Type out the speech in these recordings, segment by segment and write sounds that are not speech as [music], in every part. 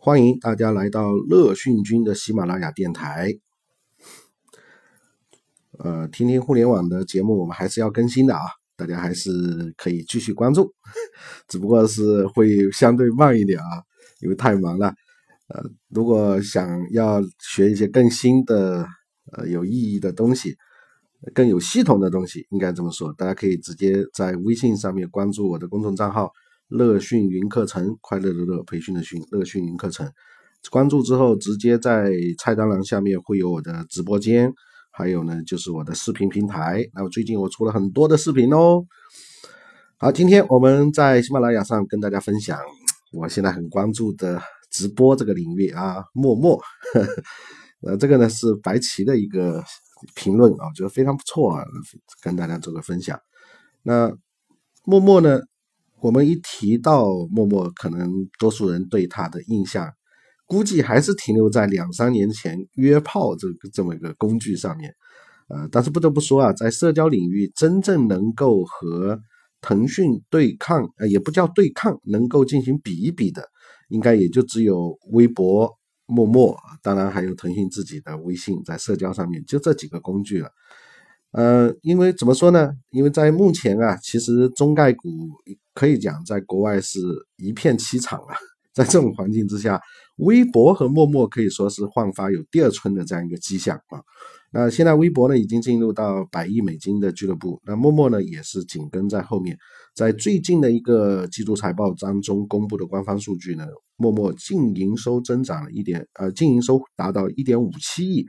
欢迎大家来到乐讯君的喜马拉雅电台。呃，听听互联网的节目，我们还是要更新的啊，大家还是可以继续关注，[laughs] 只不过是会相对慢一点啊，因为太忙了。呃，如果想要学一些更新的、呃有意义的东西，更有系统的东西，应该这么说，大家可以直接在微信上面关注我的公众账号。乐讯云课程，快乐的乐，培训的训，乐讯云课程，关注之后，直接在菜单栏下面会有我的直播间，还有呢就是我的视频平台。那么最近我出了很多的视频哦。好，今天我们在喜马拉雅上跟大家分享，我现在很关注的直播这个领域啊，陌陌，[laughs] 呃，这个呢是白棋的一个评论啊，我觉得非常不错啊，跟大家做个分享。那陌陌呢？我们一提到陌陌，可能多数人对它的印象，估计还是停留在两三年前约炮这个这么一个工具上面。呃，但是不得不说啊，在社交领域，真正能够和腾讯对抗，呃，也不叫对抗，能够进行比一比的，应该也就只有微博、陌陌，当然还有腾讯自己的微信，在社交上面就这几个工具了。呃，因为怎么说呢？因为在目前啊，其实中概股可以讲在国外是一片凄惨啊。[laughs] 在这种环境之下，微博和陌陌可以说是焕发有第二春的这样一个迹象啊。那现在微博呢已经进入到百亿美金的俱乐部，那陌陌呢也是紧跟在后面。在最近的一个季度财报当中公布的官方数据呢，陌陌净营收增长了一点，呃，净营收达到一点五七亿。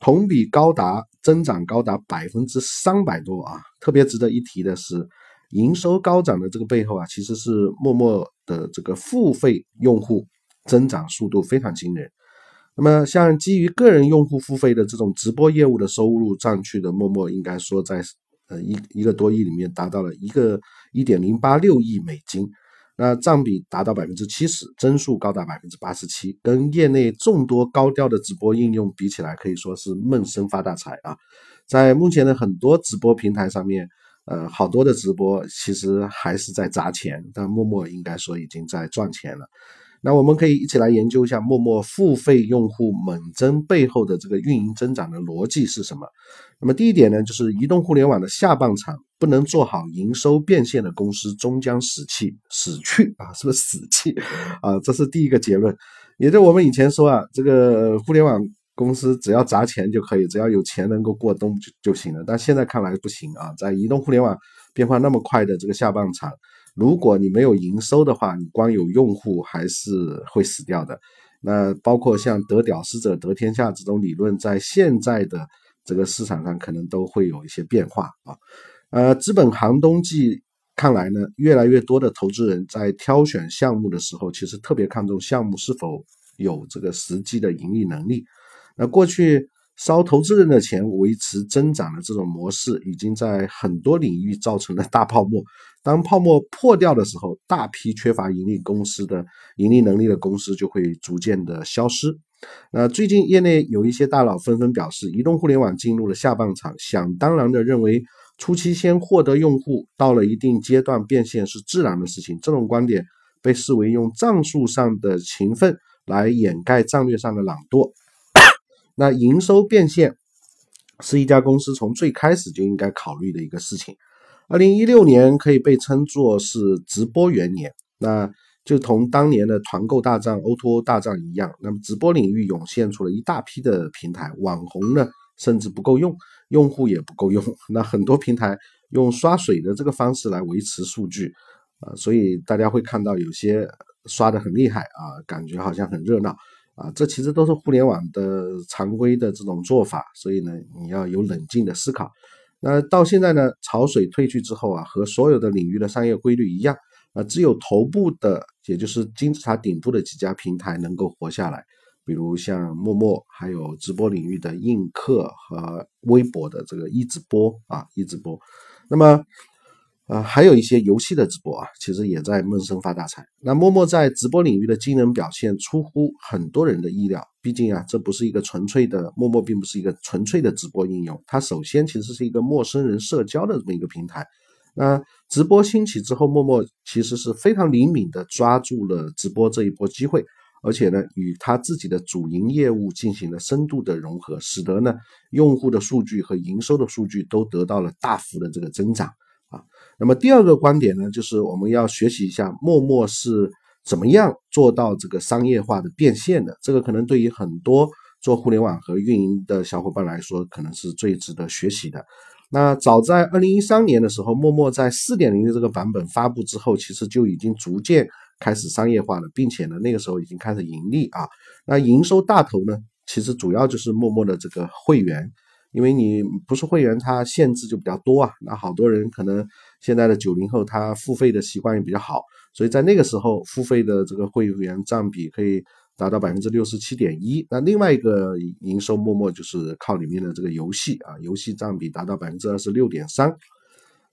同比高达增长高达百分之三百多啊！特别值得一提的是，营收高涨的这个背后啊，其实是陌陌的这个付费用户增长速度非常惊人。那么，像基于个人用户付费的这种直播业务的收入占去的陌陌，应该说在呃一一个多亿里面达到了一个一点零八六亿美金。那占比达到百分之七十，增速高达百分之八十七，跟业内众多高调的直播应用比起来，可以说是闷声发大财啊！在目前的很多直播平台上面，呃，好多的直播其实还是在砸钱，但陌陌应该说已经在赚钱了。那我们可以一起来研究一下陌陌付费用户猛增背后的这个运营增长的逻辑是什么。那么第一点呢，就是移动互联网的下半场不能做好营收变现的公司终将死去死去啊，是不是死去啊？这是第一个结论。也就我们以前说啊，这个互联网公司只要砸钱就可以，只要有钱能够过冬就就行了。但现在看来不行啊，在移动互联网变化那么快的这个下半场。如果你没有营收的话，你光有用户还是会死掉的。那包括像得屌丝者得天下这种理论，在现在的这个市场上可能都会有一些变化啊。呃，资本寒冬季看来呢，越来越多的投资人在挑选项目的时候，其实特别看重项目是否有这个实际的盈利能力。那过去。烧投资人的钱维持增长的这种模式，已经在很多领域造成了大泡沫。当泡沫破掉的时候，大批缺乏盈利公司的盈利能力的公司就会逐渐的消失。那最近业内有一些大佬纷纷表示，移动互联网进入了下半场，想当然的认为初期先获得用户，到了一定阶段变现是自然的事情。这种观点被视为用战术上的勤奋来掩盖战略上的懒惰。[coughs] 那营收变现是一家公司从最开始就应该考虑的一个事情。二零一六年可以被称作是直播元年，那就同当年的团购大战、O2O 大战一样。那么直播领域涌现出了一大批的平台，网红呢甚至不够用，用户也不够用。[laughs] 那很多平台用刷水的这个方式来维持数据，啊，所以大家会看到有些刷的很厉害啊，感觉好像很热闹。啊，这其实都是互联网的常规的这种做法，所以呢，你要有冷静的思考。那到现在呢，潮水退去之后啊，和所有的领域的商业规律一样，啊，只有头部的，也就是金字塔顶部的几家平台能够活下来，比如像陌陌，还有直播领域的映客和微博的这个一直播啊，一直播。那么。啊，还有一些游戏的直播啊，其实也在闷声发大财。那陌陌在直播领域的惊人表现出乎很多人的意料。毕竟啊，这不是一个纯粹的陌陌，并不是一个纯粹的直播应用。它首先其实是一个陌生人社交的这么一个平台。那直播兴起之后，陌陌其实是非常灵敏的抓住了直播这一波机会，而且呢，与它自己的主营业务进行了深度的融合，使得呢，用户的数据和营收的数据都得到了大幅的这个增长啊。那么第二个观点呢，就是我们要学习一下陌陌是怎么样做到这个商业化的变现的。这个可能对于很多做互联网和运营的小伙伴来说，可能是最值得学习的。那早在二零一三年的时候，陌陌在四点零的这个版本发布之后，其实就已经逐渐开始商业化了，并且呢，那个时候已经开始盈利啊。那营收大头呢，其实主要就是陌陌的这个会员，因为你不是会员，它限制就比较多啊。那好多人可能现在的九零后，他付费的习惯也比较好，所以在那个时候，付费的这个会员占比可以。达到百分之六十七点一，那另外一个营收陌陌就是靠里面的这个游戏啊，游戏占比达到百分之二十六点三。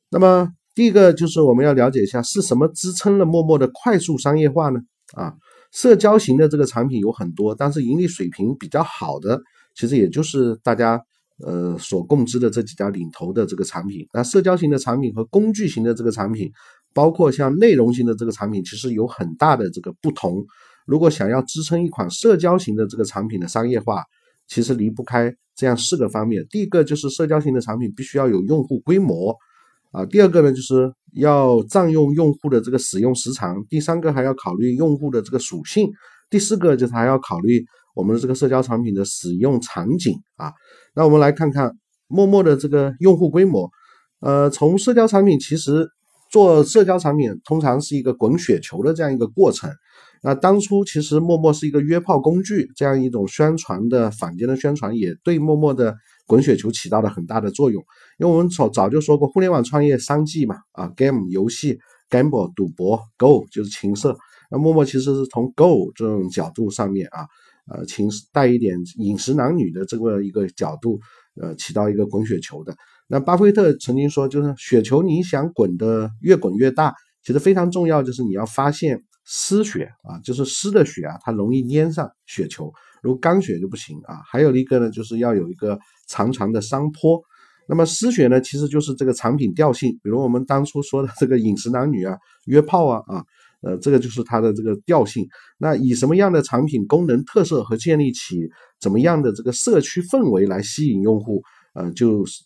那么第一个就是我们要了解一下是什么支撑了陌陌的快速商业化呢？啊，社交型的这个产品有很多，但是盈利水平比较好的，其实也就是大家呃所共知的这几家领头的这个产品。那社交型的产品和工具型的这个产品，包括像内容型的这个产品，其实有很大的这个不同。如果想要支撑一款社交型的这个产品的商业化，其实离不开这样四个方面。第一个就是社交型的产品必须要有用户规模啊，第二个呢就是要占用用户的这个使用时长，第三个还要考虑用户的这个属性，第四个就是还要考虑我们的这个社交产品的使用场景啊。那我们来看看陌陌的这个用户规模，呃，从社交产品其实做社交产品通常是一个滚雪球的这样一个过程。那当初其实陌陌是一个约炮工具，这样一种宣传的坊间的宣传，也对陌陌的滚雪球起到了很大的作用。因为我们早早就说过，互联网创业三 G 嘛，啊，game 游戏，gamble 赌博，go 就是情色。那陌陌其实是从 go 这种角度上面啊，呃，情带一点饮食男女的这么一个角度，呃，起到一个滚雪球的。那巴菲特曾经说，就是雪球你想滚得越滚越大，其实非常重要，就是你要发现。湿雪啊，就是湿的雪啊，它容易粘上雪球，如果干雪就不行啊。还有一个呢，就是要有一个长长的山坡。那么湿雪呢，其实就是这个产品调性，比如我们当初说的这个饮食男女啊、约炮啊啊，呃，这个就是它的这个调性。那以什么样的产品功能特色和建立起怎么样的这个社区氛围来吸引用户，呃，就是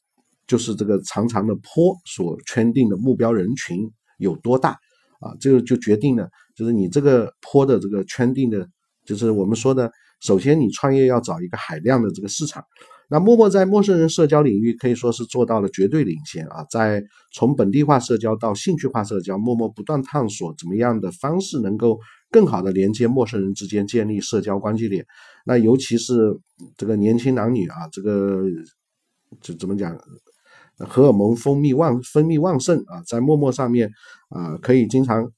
就是这个长长的坡所圈定的目标人群有多大啊，这个就决定了。就是你这个坡的这个圈定的，就是我们说的，首先你创业要找一个海量的这个市场。那陌陌在陌生人社交领域可以说是做到了绝对领先啊，在从本地化社交到兴趣化社交，陌陌不断探索怎么样的方式能够更好的连接陌生人之间，建立社交关系链。那尤其是这个年轻男女啊，这个就怎么讲，荷尔蒙分泌旺分泌旺盛啊，在陌陌上面啊，可以经常。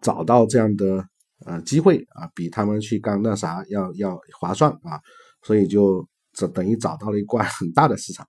找到这样的呃机会啊，比他们去干那啥要要划算啊，所以就这等于找到了一块很大的市场。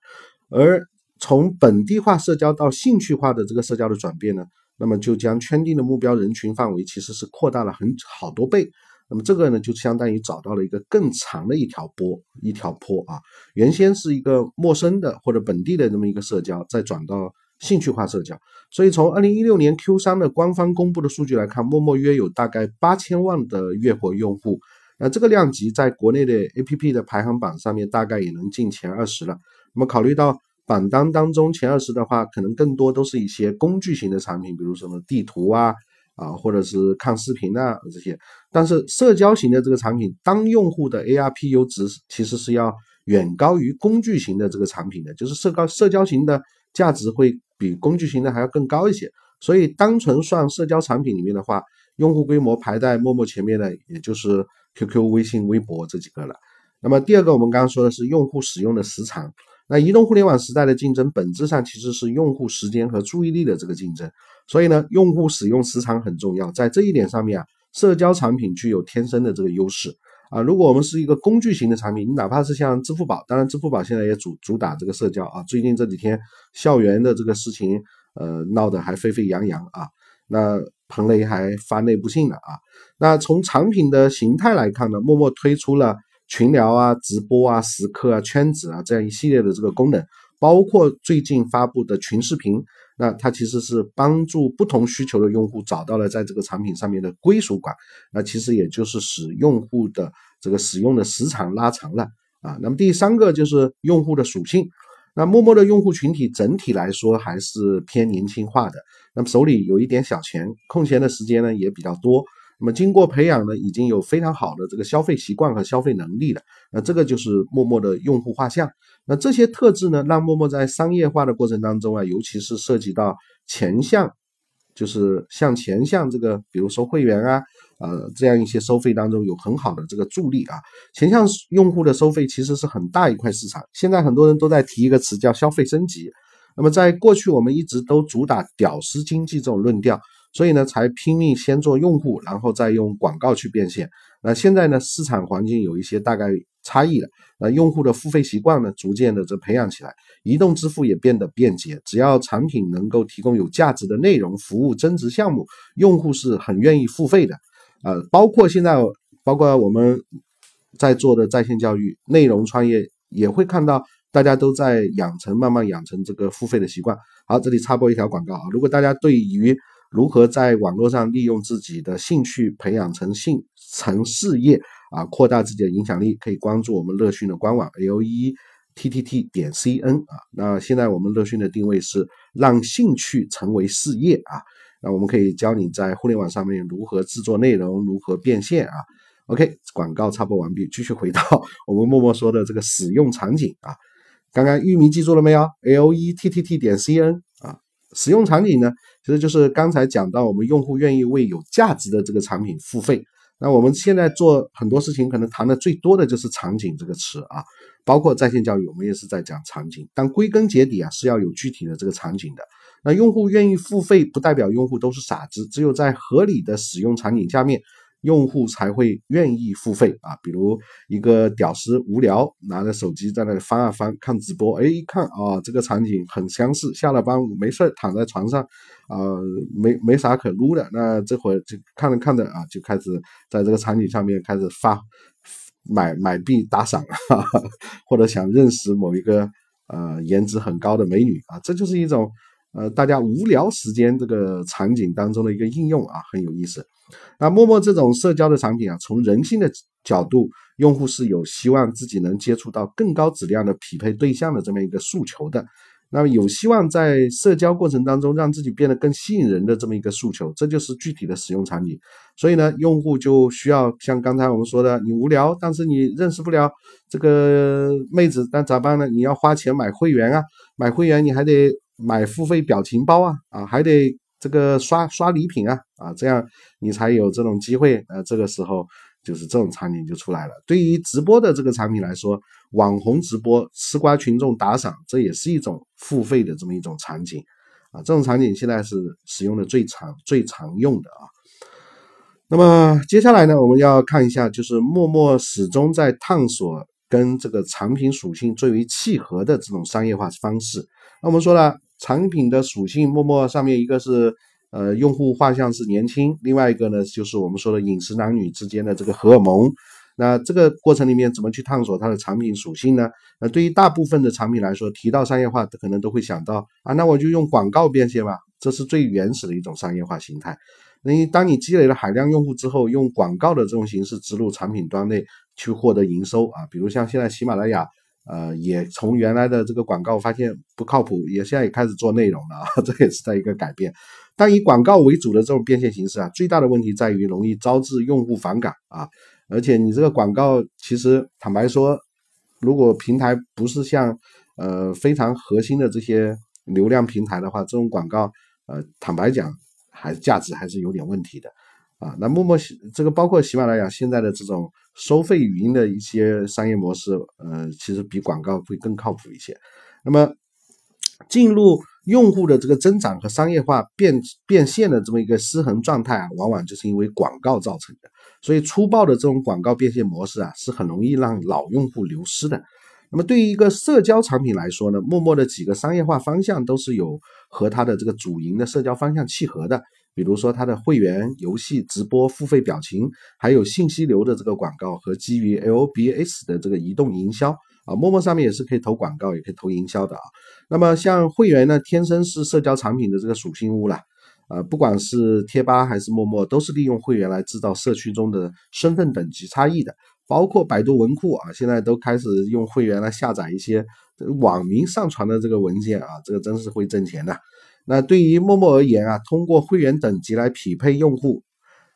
而从本地化社交到兴趣化的这个社交的转变呢，那么就将圈定的目标人群范围其实是扩大了很好多倍。那么这个呢，就相当于找到了一个更长的一条波一条坡啊。原先是一个陌生的或者本地的这么一个社交，再转到。兴趣化社交，所以从二零一六年 Q 三的官方公布的数据来看，陌陌约有大概八千万的月活用户，那这个量级在国内的 APP 的排行榜上面大概也能进前二十了。那么考虑到榜单当中前二十的话，可能更多都是一些工具型的产品，比如什么地图啊啊，或者是看视频啊这些。但是社交型的这个产品，当用户的 ARPU 值其实是要远高于工具型的这个产品的，就是社交社交型的价值会。比工具型的还要更高一些，所以单纯算社交产品里面的话，用户规模排在陌陌前面的，也就是 QQ、微信、微博这几个了。那么第二个，我们刚刚说的是用户使用的时长。那移动互联网时代的竞争，本质上其实是用户时间和注意力的这个竞争。所以呢，用户使用时长很重要，在这一点上面啊，社交产品具有天生的这个优势。啊，如果我们是一个工具型的产品，你哪怕是像支付宝，当然支付宝现在也主主打这个社交啊。最近这几天校园的这个事情，呃，闹得还沸沸扬扬啊。那彭雷还发内部信了啊。那从产品的形态来看呢，陌陌推出了群聊啊、直播啊、时刻啊、圈子啊这样一系列的这个功能，包括最近发布的群视频。那它其实是帮助不同需求的用户找到了在这个产品上面的归属感，那其实也就是使用户的这个使用的时长拉长了啊。那么第三个就是用户的属性，那陌陌的用户群体整体来说还是偏年轻化的，那么手里有一点小钱，空闲的时间呢也比较多。那么经过培养呢，已经有非常好的这个消费习惯和消费能力了。那这个就是陌陌的用户画像。那这些特质呢，让陌陌在商业化的过程当中啊，尤其是涉及到前向，就是向前向这个，比如说会员啊，呃，这样一些收费当中有很好的这个助力啊。前向用户的收费其实是很大一块市场。现在很多人都在提一个词叫消费升级。那么在过去我们一直都主打屌丝经济这种论调。所以呢，才拼命先做用户，然后再用广告去变现。那现在呢，市场环境有一些大概差异了。那用户的付费习惯呢，逐渐的这培养起来，移动支付也变得便捷。只要产品能够提供有价值的内容、服务、增值项目，用户是很愿意付费的。呃，包括现在，包括我们在做的在线教育、内容创业，也会看到大家都在养成，慢慢养成这个付费的习惯。好，这里插播一条广告啊，如果大家对于如何在网络上利用自己的兴趣培养成兴成事业啊，扩大自己的影响力？可以关注我们乐讯的官网 l e t t t 点 c n 啊。那现在我们乐讯的定位是让兴趣成为事业啊。那我们可以教你在互联网上面如何制作内容，如何变现啊。OK，广告插播完毕，继续回到我们默默说的这个使用场景啊。刚刚域名记住了没有？l e t t t 点 c n 啊。使用场景呢，其实就是刚才讲到，我们用户愿意为有价值的这个产品付费。那我们现在做很多事情，可能谈的最多的就是场景这个词啊，包括在线教育，我们也是在讲场景。但归根结底啊，是要有具体的这个场景的。那用户愿意付费，不代表用户都是傻子，只有在合理的使用场景下面。用户才会愿意付费啊！比如一个屌丝无聊拿着手机在那里翻啊翻看直播，哎，一看啊，这个场景很相似。下了班没事躺在床上，啊，没没啥可撸的，那这会儿就看着看着啊，就开始在这个场景上面开始发买买币打赏哈哈，[laughs] 或者想认识某一个呃颜值很高的美女啊，这就是一种呃大家无聊时间这个场景当中的一个应用啊，很有意思。那陌陌这种社交的产品啊，从人性的角度，用户是有希望自己能接触到更高质量的匹配对象的这么一个诉求的。那么有希望在社交过程当中让自己变得更吸引人的这么一个诉求，这就是具体的使用场景。所以呢，用户就需要像刚才我们说的，你无聊，但是你认识不了这个妹子，那咋办呢？你要花钱买会员啊，买会员你还得买付费表情包啊，啊，还得。这个刷刷礼品啊啊，这样你才有这种机会。呃，这个时候就是这种场景就出来了。对于直播的这个产品来说，网红直播吃瓜群众打赏，这也是一种付费的这么一种场景啊。这种场景现在是使用的最常最常用的啊。那么接下来呢，我们要看一下，就是陌陌始终在探索跟这个产品属性最为契合的这种商业化方式。那我们说了。产品的属性，陌陌上面一个是，呃，用户画像是年轻，另外一个呢，就是我们说的饮食男女之间的这个荷尔蒙。那这个过程里面怎么去探索它的产品属性呢？那对于大部分的产品来说，提到商业化，可能都会想到啊，那我就用广告变现吧，这是最原始的一种商业化形态。那你当你积累了海量用户之后，用广告的这种形式植入产品端内去获得营收啊，比如像现在喜马拉雅。呃，也从原来的这个广告发现不靠谱，也现在也开始做内容了啊，[laughs] 这也是在一个改变。但以广告为主的这种变现形式啊，最大的问题在于容易招致用户反感啊，而且你这个广告其实坦白说，如果平台不是像呃非常核心的这些流量平台的话，这种广告呃坦白讲还价值还是有点问题的。啊，那陌陌这个包括喜马拉雅现在的这种收费语音的一些商业模式，呃，其实比广告会更靠谱一些。那么进入用户的这个增长和商业化变变现的这么一个失衡状态啊，往往就是因为广告造成的。所以粗暴的这种广告变现模式啊，是很容易让老用户流失的。那么对于一个社交产品来说呢，陌陌的几个商业化方向都是有和它的这个主营的社交方向契合的。比如说它的会员、游戏、直播、付费表情，还有信息流的这个广告和基于 LBS 的这个移动营销啊，陌陌上面也是可以投广告，也可以投营销的啊。那么像会员呢，天生是社交产品的这个属性物了。呃，不管是贴吧还是陌陌，都是利用会员来制造社区中的身份等级差异的。包括百度文库啊，现在都开始用会员来下载一些网民上传的这个文件啊，这个真是会挣钱的。那对于陌陌而言啊，通过会员等级来匹配用户，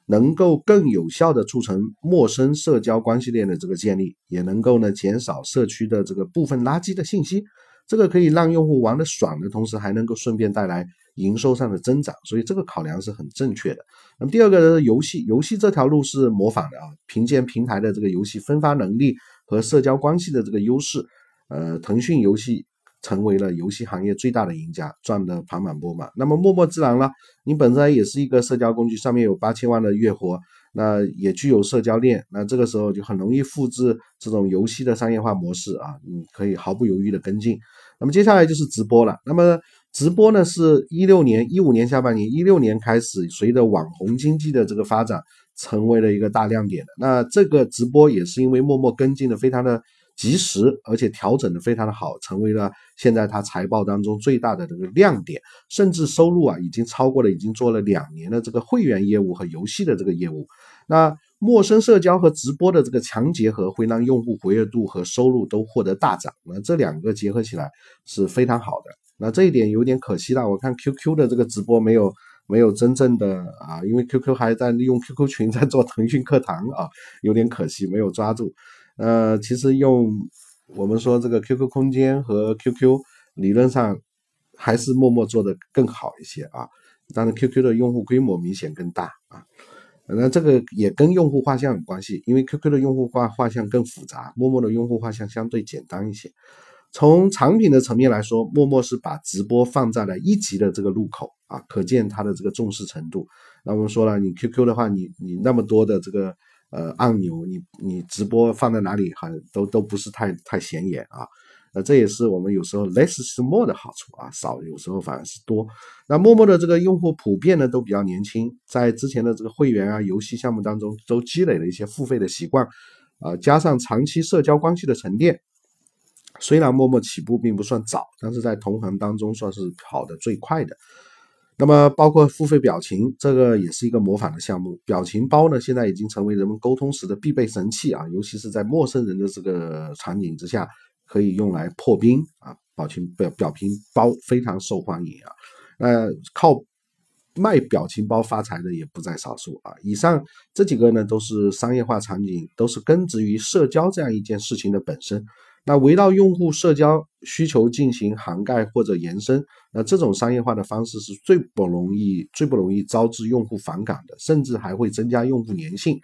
能够更有效的促成陌生社交关系链的这个建立，也能够呢减少社区的这个部分垃圾的信息。这个可以让用户玩的爽的同时，还能够顺便带来。营收上的增长，所以这个考量是很正确的。那么第二个游戏，游戏这条路是模仿的啊，凭借平台的这个游戏分发能力和社交关系的这个优势，呃，腾讯游戏成为了游戏行业最大的赢家，赚得盆满钵满。那么陌陌自然了，你本身也是一个社交工具，上面有八千万的月活，那也具有社交链，那这个时候就很容易复制这种游戏的商业化模式啊，你可以毫不犹豫的跟进。那么接下来就是直播了，那么。直播呢，是一六年、一五年下半年，一六年开始，随着网红经济的这个发展，成为了一个大亮点的。那这个直播也是因为默默跟进的非常的及时，而且调整的非常的好，成为了现在他财报当中最大的这个亮点，甚至收入啊已经超过了已经做了两年的这个会员业务和游戏的这个业务。那陌生社交和直播的这个强结合，会让用户活跃度和收入都获得大涨。那这两个结合起来是非常好的。那这一点有点可惜了，我看 QQ 的这个直播没有没有真正的啊，因为 QQ 还在利用 QQ 群 [laughs] 在做腾讯课堂啊，有点可惜没有抓住。呃，其实用我们说这个 QQ 空间和 QQ 理论上还是陌陌做的更好一些啊，当然 QQ 的用户规模明显更大啊，那这个也跟用户画像有关系，因为 QQ 的用户画画像更复杂，陌陌的用户画像相对简单一些。从产品的层面来说，陌陌是把直播放在了一级的这个入口啊，可见它的这个重视程度。那我们说了，你 QQ 的话，你你那么多的这个呃按钮，你你直播放在哪里，好像都都不是太太显眼啊。那这也是我们有时候 less is more 的好处啊，少有时候反而是多。那陌陌的这个用户普遍呢都比较年轻，在之前的这个会员啊游戏项目当中都积累了一些付费的习惯啊，加上长期社交关系的沉淀。虽然陌陌起步并不算早，但是在同行当中算是跑得最快的。那么，包括付费表情，这个也是一个模仿的项目。表情包呢，现在已经成为人们沟通时的必备神器啊，尤其是在陌生人的这个场景之下，可以用来破冰啊。表情表表情包非常受欢迎啊。呃，靠卖表情包发财的也不在少数啊。以上这几个呢，都是商业化场景，都是根植于社交这样一件事情的本身。那围绕用户社交需求进行涵盖或者延伸，那这种商业化的方式是最不容易、最不容易招致用户反感的，甚至还会增加用户粘性。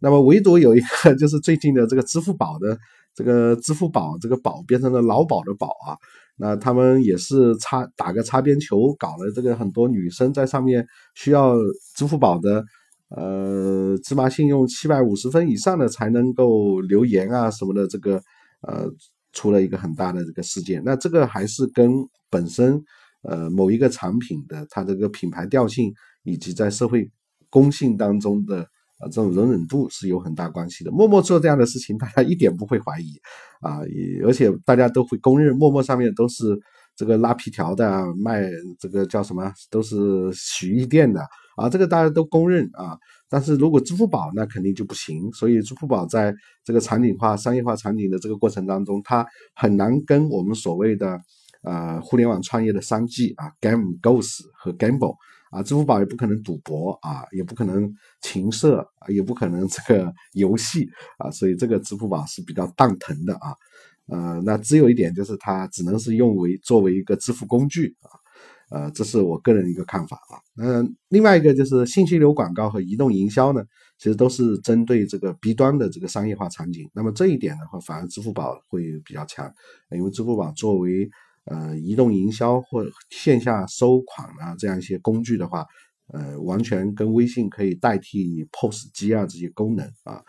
那么唯独有一个，就是最近的这个支付宝的这个支付宝这个宝变成了老宝的宝啊，那他们也是擦打个擦边球，搞了这个很多女生在上面需要支付宝的呃芝麻信用七百五十分以上的才能够留言啊什么的这个。呃，出了一个很大的这个事件，那这个还是跟本身呃某一个产品的它这个品牌调性以及在社会公信当中的啊这种容忍度是有很大关系的。陌陌做这样的事情，大家一点不会怀疑啊，而且大家都会公认，陌陌上面都是这个拉皮条的，卖这个叫什么，都是洗浴店的啊，这个大家都公认啊。但是如果支付宝那肯定就不行，所以支付宝在这个场景化、商业化场景的这个过程当中，它很难跟我们所谓的呃互联网创业的商机啊，game goes 和 gamble 啊，支付宝也不可能赌博啊，也不可能情色，也不可能这个游戏啊，所以这个支付宝是比较蛋疼的啊，呃，那只有一点就是它只能是用为作为一个支付工具啊。呃，这是我个人一个看法啊。嗯，另外一个就是信息流广告和移动营销呢，其实都是针对这个 B 端的这个商业化场景。那么这一点的话，反而支付宝会比较强，因为支付宝作为呃移动营销或线下收款啊这样一些工具的话，呃，完全跟微信可以代替 POS 机啊这些功能啊。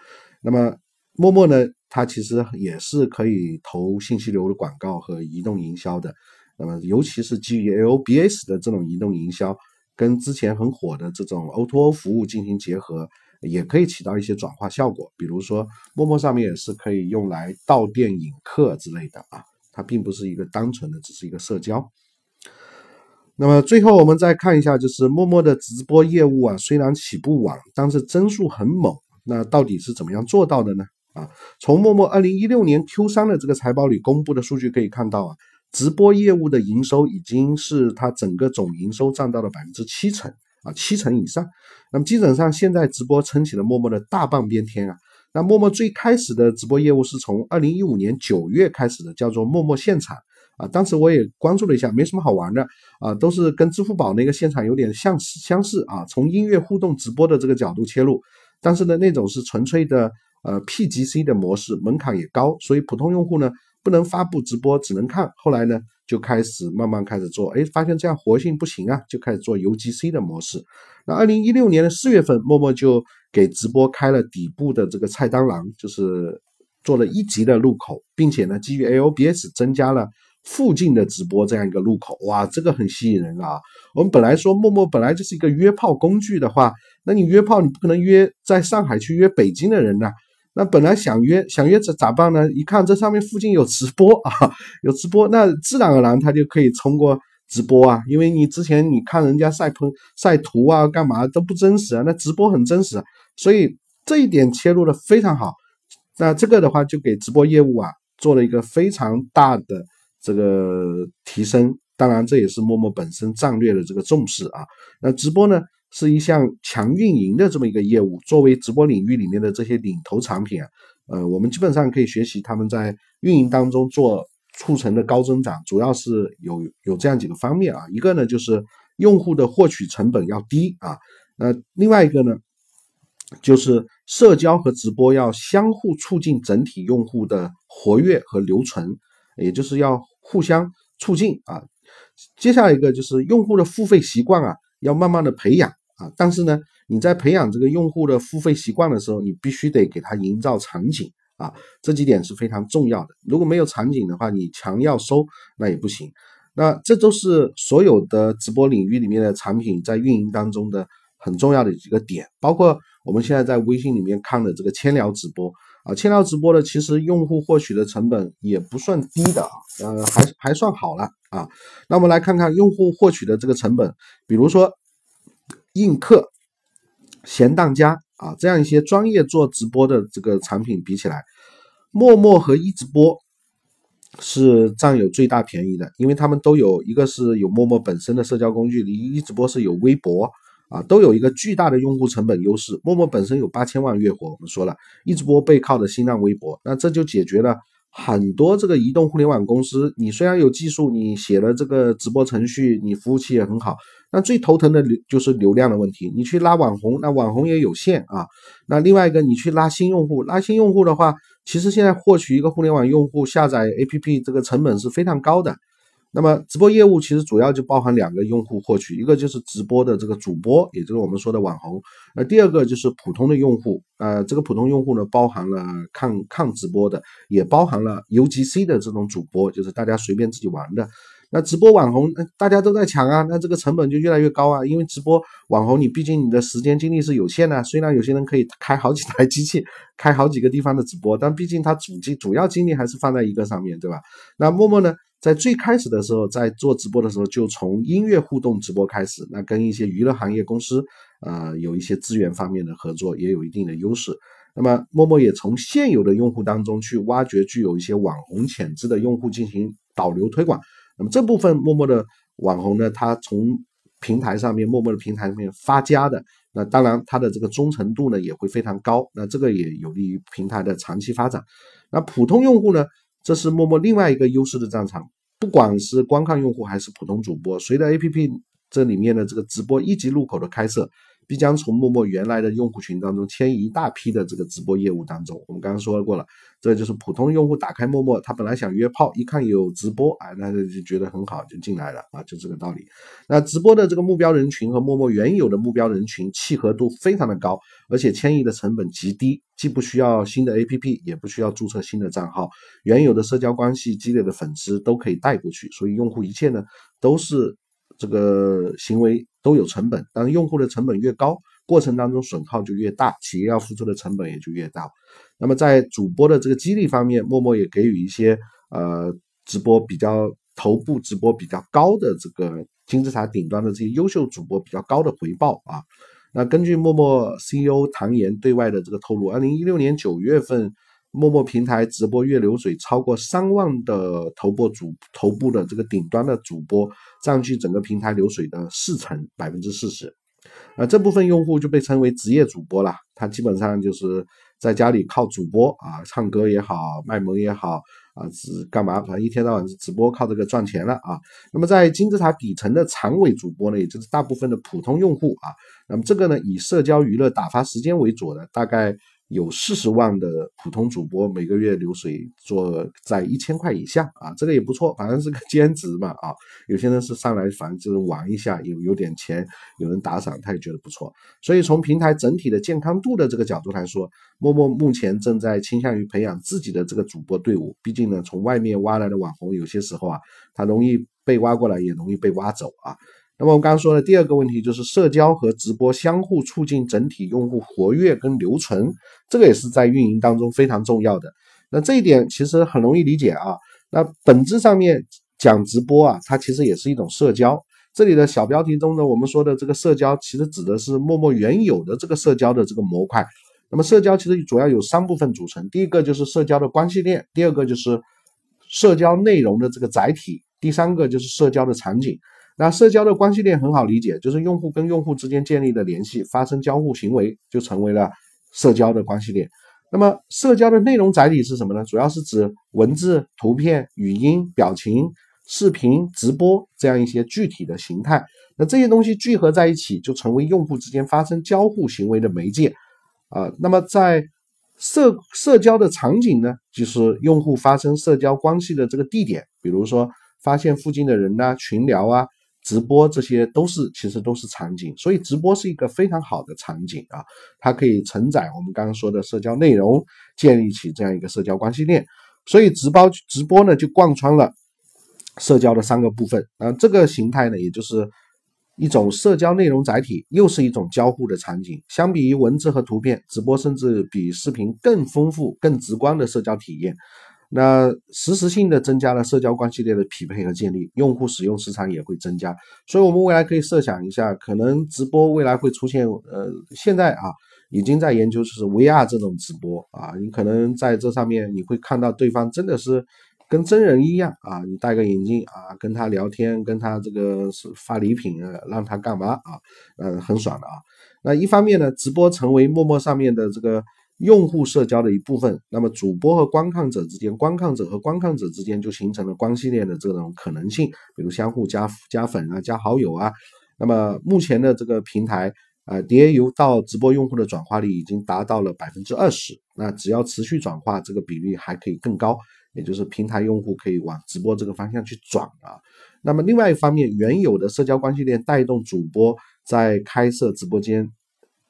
那么陌陌呢，它其实也是可以投信息流的广告和移动营销的。那么，尤其是基于 LBS 的这种移动营销，跟之前很火的这种 O2O 服务进行结合，也可以起到一些转化效果。比如说，陌陌上面也是可以用来到店引客之类的啊，它并不是一个单纯的只是一个社交。那么最后我们再看一下，就是陌陌的直播业务啊，虽然起步晚，但是增速很猛。那到底是怎么样做到的呢？啊，从陌陌二零一六年 Q 三的这个财报里公布的数据可以看到啊，直播业务的营收已经是它整个总营收占到了百分之七成啊，七成以上。那么基本上现在直播撑起了陌陌的大半边天啊。那陌陌最开始的直播业务是从二零一五年九月开始的，叫做陌陌现场。啊，当时我也关注了一下，没什么好玩的啊，都是跟支付宝那个现场有点相似相似啊，从音乐互动直播的这个角度切入，但是呢，那种是纯粹的呃 PGC 的模式，门槛也高，所以普通用户呢不能发布直播，只能看。后来呢就开始慢慢开始做，哎，发现这样活性不行啊，就开始做 UGC 的模式。那二零一六年的四月份，陌陌就给直播开了底部的这个菜单栏，就是做了一级的入口，并且呢基于 AOBS 增加了。附近的直播这样一个入口，哇，这个很吸引人啊！我们本来说陌陌本来就是一个约炮工具的话，那你约炮你不可能约在上海去约北京的人呐。那本来想约想约咋咋办呢？一看这上面附近有直播 [laughs] 啊，有直播，那自然而然他就可以通过直播啊，因为你之前你看人家晒喷晒图啊，干嘛都不真实啊，那直播很真实，所以这一点切入的非常好。那这个的话就给直播业务啊做了一个非常大的。这个提升，当然这也是陌陌本身战略的这个重视啊。那直播呢是一项强运营的这么一个业务，作为直播领域里面的这些领头产品啊，呃，我们基本上可以学习他们在运营当中做促成的高增长，主要是有有这样几个方面啊。一个呢就是用户的获取成本要低啊，那另外一个呢就是社交和直播要相互促进整体用户的活跃和留存，也就是要。互相促进啊，接下来一个就是用户的付费习惯啊，要慢慢的培养啊。但是呢，你在培养这个用户的付费习惯的时候，你必须得给他营造场景啊，这几点是非常重要的。如果没有场景的话，你强要收那也不行。那这都是所有的直播领域里面的产品在运营当中的很重要的几个点，包括我们现在在微信里面看的这个千聊直播。啊，千聊直播呢，其实用户获取的成本也不算低的啊，呃，还还算好了啊。那我们来看看用户获取的这个成本，比如说映客、闲当家啊，这样一些专业做直播的这个产品比起来，陌陌和一直播是占有最大便宜的，因为他们都有一个是有陌陌本身的社交工具，一一直播是有微博。啊，都有一个巨大的用户成本优势。陌陌本身有八千万月活，我们说了，一直播背靠的新浪微博，那这就解决了很多这个移动互联网公司。你虽然有技术，你写了这个直播程序，你服务器也很好，那最头疼的流就是流量的问题。你去拉网红，那网红也有限啊。那另外一个，你去拉新用户，拉新用户的话，其实现在获取一个互联网用户下载 APP 这个成本是非常高的。那么直播业务其实主要就包含两个用户获取，一个就是直播的这个主播，也就是我们说的网红，那第二个就是普通的用户，呃，这个普通用户呢，包含了看看直播的，也包含了 UGC 的这种主播，就是大家随便自己玩的。那直播网红，大家都在抢啊，那这个成本就越来越高啊，因为直播网红你毕竟你的时间精力是有限的，虽然有些人可以开好几台机器，开好几个地方的直播，但毕竟他主机主要精力还是放在一个上面对吧？那陌陌呢？在最开始的时候，在做直播的时候，就从音乐互动直播开始，那跟一些娱乐行业公司，呃，有一些资源方面的合作，也有一定的优势。那么，陌陌也从现有的用户当中去挖掘具有一些网红潜质的用户进行导流推广。那么这部分陌陌的网红呢，他从平台上面，陌陌的平台上面发家的，那当然他的这个忠诚度呢也会非常高。那这个也有利于平台的长期发展。那普通用户呢？这是陌陌另外一个优势的战场，不管是观看用户还是普通主播，随着 APP 这里面的这个直播一级入口的开设。必将从陌陌原来的用户群当中迁移一大批的这个直播业务当中。我们刚刚说过了，这就是普通用户打开陌陌，他本来想约炮，一看有直播，哎，那就觉得很好，就进来了啊，就这个道理。那直播的这个目标人群和陌陌原有的目标人群契合度非常的高，而且迁移的成本极低，既不需要新的 APP，也不需要注册新的账号，原有的社交关系积累的粉丝都可以带过去，所以用户一切呢都是。这个行为都有成本，但是用户的成本越高，过程当中损耗就越大，企业要付出的成本也就越大。那么在主播的这个激励方面，陌陌也给予一些呃直播比较头部直播比较高的这个金字塔顶端的这些优秀主播比较高的回报啊。那根据陌陌 CEO 唐岩对外的这个透露，二零一六年九月份。陌陌平台直播月流水超过三万的头部主头部的这个顶端的主播，占据整个平台流水的四成，百分之四十。啊，这部分用户就被称为职业主播了。他基本上就是在家里靠主播啊，唱歌也好，卖萌也好啊，是干嘛？反正一天到晚是直播，靠这个赚钱了啊。那么在金字塔底层的长尾主播呢，也就是大部分的普通用户啊，那么这个呢以社交娱乐打发时间为主的，大概。有四十万的普通主播，每个月流水做在一千块以下啊，这个也不错，反正是个兼职嘛啊。有些人是上来反正就是玩一下，有有点钱，有人打赏，他也觉得不错。所以从平台整体的健康度的这个角度来说，陌陌目前正在倾向于培养自己的这个主播队伍。毕竟呢，从外面挖来的网红，有些时候啊，他容易被挖过来，也容易被挖走啊。那么我刚刚说的第二个问题就是社交和直播相互促进整体用户活跃跟留存，这个也是在运营当中非常重要的。那这一点其实很容易理解啊。那本质上面讲直播啊，它其实也是一种社交。这里的小标题中呢，我们说的这个社交其实指的是陌陌原有的这个社交的这个模块。那么社交其实主要有三部分组成，第一个就是社交的关系链，第二个就是社交内容的这个载体，第三个就是社交的场景。那社交的关系链很好理解，就是用户跟用户之间建立的联系，发生交互行为，就成为了社交的关系链。那么社交的内容载体是什么呢？主要是指文字、图片、语音、表情、视频、直播这样一些具体的形态。那这些东西聚合在一起，就成为用户之间发生交互行为的媒介。啊，那么在社社交的场景呢，就是用户发生社交关系的这个地点，比如说发现附近的人呐，群聊啊。直播这些都是其实都是场景，所以直播是一个非常好的场景啊，它可以承载我们刚刚说的社交内容，建立起这样一个社交关系链。所以直播直播呢就贯穿了社交的三个部分啊，这个形态呢也就是一种社交内容载体，又是一种交互的场景。相比于文字和图片，直播甚至比视频更丰富、更直观的社交体验。那实时性的增加了社交关系链的匹配和建立，用户使用时长也会增加。所以，我们未来可以设想一下，可能直播未来会出现，呃，现在啊已经在研究就是 VR 这种直播啊，你可能在这上面你会看到对方真的是跟真人一样啊，你戴个眼镜啊，跟他聊天，跟他这个是发礼品啊，让他干嘛啊，嗯，很爽的啊。那一方面呢，直播成为陌陌上面的这个。用户社交的一部分，那么主播和观看者之间，观看者和观看者之间就形成了关系链的这种可能性，比如相互加加粉啊、加好友啊。那么目前的这个平台啊，DAU 到直播用户的转化率已经达到了百分之二十，那只要持续转化，这个比例还可以更高，也就是平台用户可以往直播这个方向去转啊。那么另外一方面，原有的社交关系链带动主播在开设直播间。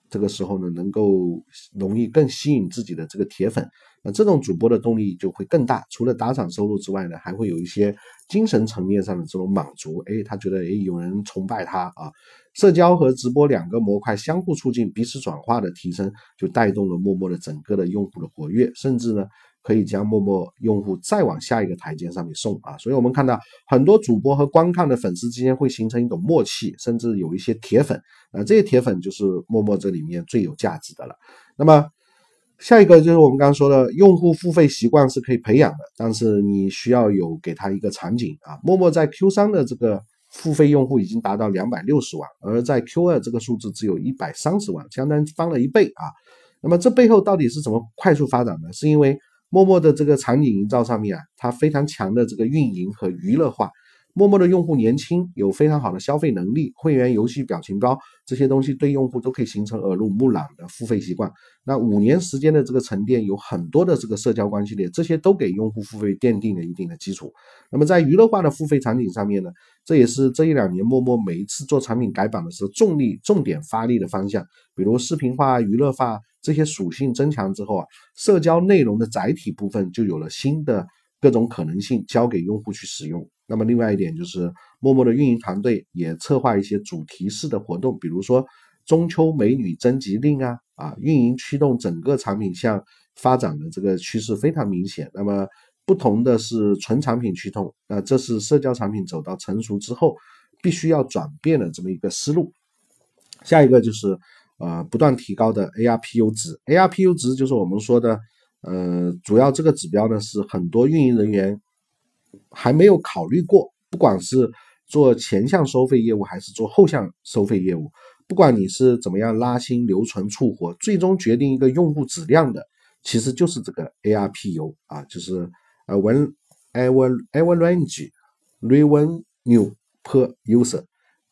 这个时候呢，能够容易更吸引自己的这个铁粉，那这种主播的动力就会更大。除了打赏收入之外呢，还会有一些精神层面上的这种满足。哎，他觉得哎有人崇拜他啊。社交和直播两个模块相互促进，彼此转化的提升，就带动了陌陌的整个的用户的活跃，甚至呢。可以将陌陌用户再往下一个台阶上面送啊，所以我们看到很多主播和观看的粉丝之间会形成一种默契，甚至有一些铁粉啊，这些铁粉就是陌陌这里面最有价值的了。那么下一个就是我们刚刚说的，用户付费习惯是可以培养的，但是你需要有给他一个场景啊。陌陌在 Q 三的这个付费用户已经达到两百六十万，而在 Q 二这个数字只有一百三十万，相当于翻了一倍啊。那么这背后到底是怎么快速发展的？是因为陌陌的这个场景营造上面啊，它非常强的这个运营和娱乐化。陌陌的用户年轻，有非常好的消费能力，会员、游戏、表情包这些东西对用户都可以形成耳濡目染的付费习惯。那五年时间的这个沉淀，有很多的这个社交关系链，这些都给用户付费奠定了一定的基础。那么在娱乐化的付费场景上面呢，这也是这一两年陌陌每一次做产品改版的时候重力重点发力的方向。比如视频化、娱乐化这些属性增强之后啊，社交内容的载体部分就有了新的各种可能性，交给用户去使用。那么另外一点就是，陌陌的运营团队也策划一些主题式的活动，比如说中秋美女征集令啊啊，运营驱动整个产品向发展的这个趋势非常明显。那么不同的是纯产品驱动，那这是社交产品走到成熟之后必须要转变的这么一个思路。下一个就是呃不断提高的 ARPU 值，ARPU 值就是我们说的呃主要这个指标呢是很多运营人员还没有考虑过，不管是做前向收费业务还是做后向收费业务，不管你是怎么样拉新、留存、促活，最终决定一个用户质量的，其实就是这个 ARPU 啊，就是呃，when ever ever range Revenue Per User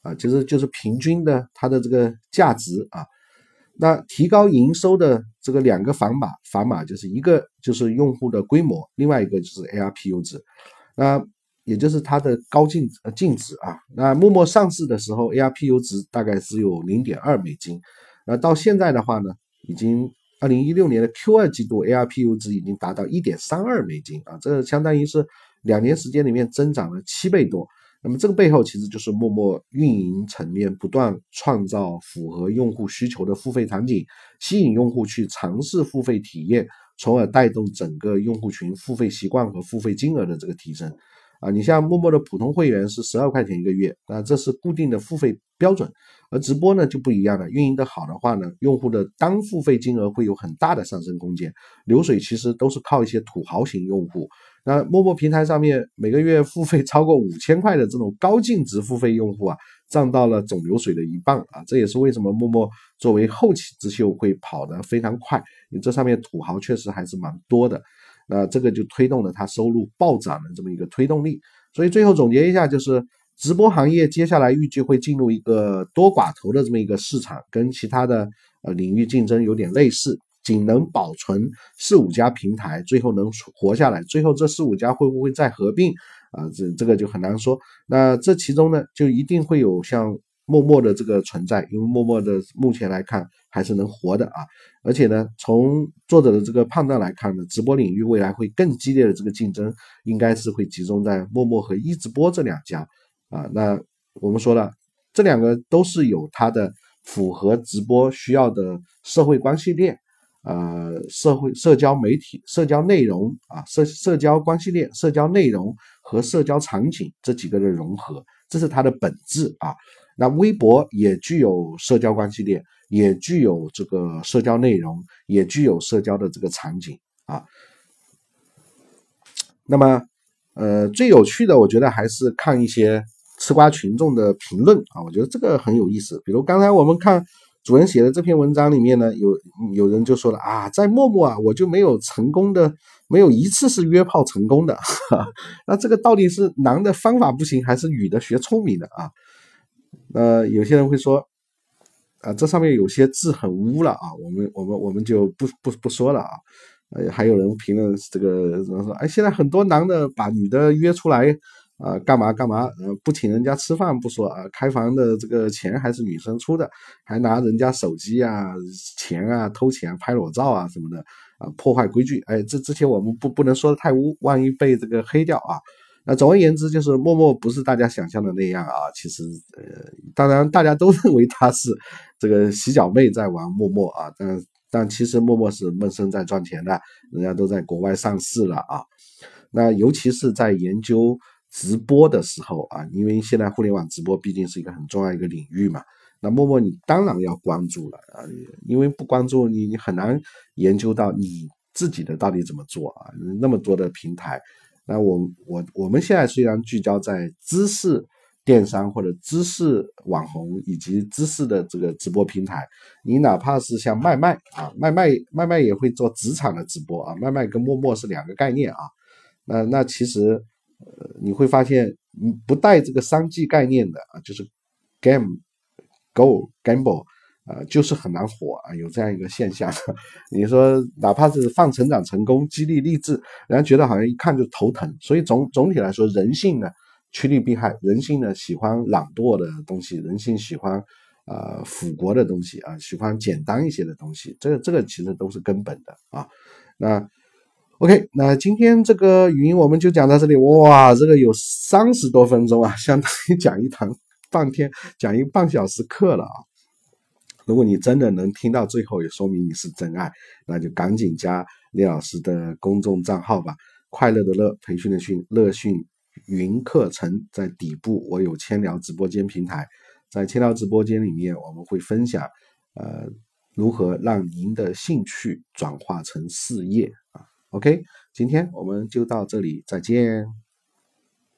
啊，其实就是平均的它的这个价值啊。那提高营收的这个两个砝码，砝码就是一个就是用户的规模，另外一个就是 ARPU 值。那也就是它的高净呃净值啊，那陌陌上市的时候，ARPU 值大概只有零点二美金，那到现在的话呢，已经二零一六年的 Q 二季度 ARPU 值已经达到一点三二美金啊，这相当于是两年时间里面增长了七倍多。那么这个背后其实就是默默运营层面不断创造符合用户需求的付费场景，吸引用户去尝试付费体验，从而带动整个用户群付费习惯和付费金额的这个提升。啊，你像陌陌的普通会员是十二块钱一个月，那这是固定的付费标准，而直播呢就不一样了，运营的好的话呢，用户的单付费金额会有很大的上升空间。流水其实都是靠一些土豪型用户，那陌陌平台上面每个月付费超过五千块的这种高净值付费用户啊，占到了总流水的一半啊，这也是为什么陌陌作为后起之秀会跑得非常快，因为这上面土豪确实还是蛮多的。那这个就推动了它收入暴涨的这么一个推动力，所以最后总结一下，就是直播行业接下来预计会进入一个多寡头的这么一个市场，跟其他的呃领域竞争有点类似，仅能保存四五家平台，最后能活下来，最后这四五家会不会再合并啊？这这个就很难说。那这其中呢，就一定会有像。陌陌的这个存在，因为陌陌的目前来看还是能活的啊，而且呢，从作者的这个判断来看呢，直播领域未来会更激烈的这个竞争，应该是会集中在陌陌和一直播这两家啊。那我们说了，这两个都是有它的符合直播需要的社会关系链，呃，社会社交媒体、社交内容啊，社社交关系链、社交内容和社交场景这几个的融合，这是它的本质啊。那微博也具有社交关系链，也具有这个社交内容，也具有社交的这个场景啊。那么，呃，最有趣的，我觉得还是看一些吃瓜群众的评论啊，我觉得这个很有意思。比如刚才我们看主人写的这篇文章里面呢，有有人就说了啊，在陌陌啊，我就没有成功的，没有一次是约炮成功的。[laughs] 那这个到底是男的方法不行，还是女的学聪明的啊？呃，有些人会说，啊，这上面有些字很污了啊，我们我们我们就不不不说了啊。呃，还有人评论这个，说，哎，现在很多男的把女的约出来啊，干嘛干嘛，呃，不请人家吃饭不说啊，开房的这个钱还是女生出的，还拿人家手机啊、钱啊偷钱、拍裸照啊什么的啊，破坏规矩。哎，这之前我们不不能说的太污，万一被这个黑掉啊。那总而言之，就是陌陌不是大家想象的那样啊。其实，呃，当然大家都 [laughs] 认为他是这个洗脚妹在玩陌陌啊，但但其实陌陌是闷声在赚钱的，人家都在国外上市了啊。那尤其是在研究直播的时候啊，因为现在互联网直播毕竟是一个很重要一个领域嘛，那陌陌你当然要关注了啊，因为不关注你，你很难研究到你自己的到底怎么做啊，那么多的平台。那我我我们现在虽然聚焦在知识电商或者知识网红以及知识的这个直播平台，你哪怕是像麦麦啊，麦麦麦麦也会做职场的直播啊，麦麦跟陌陌是两个概念啊。那那其实呃你会发现，不带这个商机概念的啊，就是 game go gamble。啊，就是很难火啊，有这样一个现象。[laughs] 你说，哪怕是放成长成功、激励励志，人家觉得好像一看就头疼。所以总总体来说，人性呢趋利避害，人性呢喜欢懒惰的东西，人性喜欢啊腐国的东西啊，喜欢简单一些的东西。这个这个其实都是根本的啊。那 OK，那今天这个语音我们就讲到这里。哇，这个有三十多分钟啊，相当于讲一堂半天，讲一半小时课了啊。如果你真的能听到最后，也说明你是真爱，那就赶紧加李老师的公众账号吧。快乐的乐，培训的训，乐讯云课程在底部，我有千聊直播间平台，在千聊直播间里面，我们会分享，呃，如何让您的兴趣转化成事业啊。OK，今天我们就到这里，再见。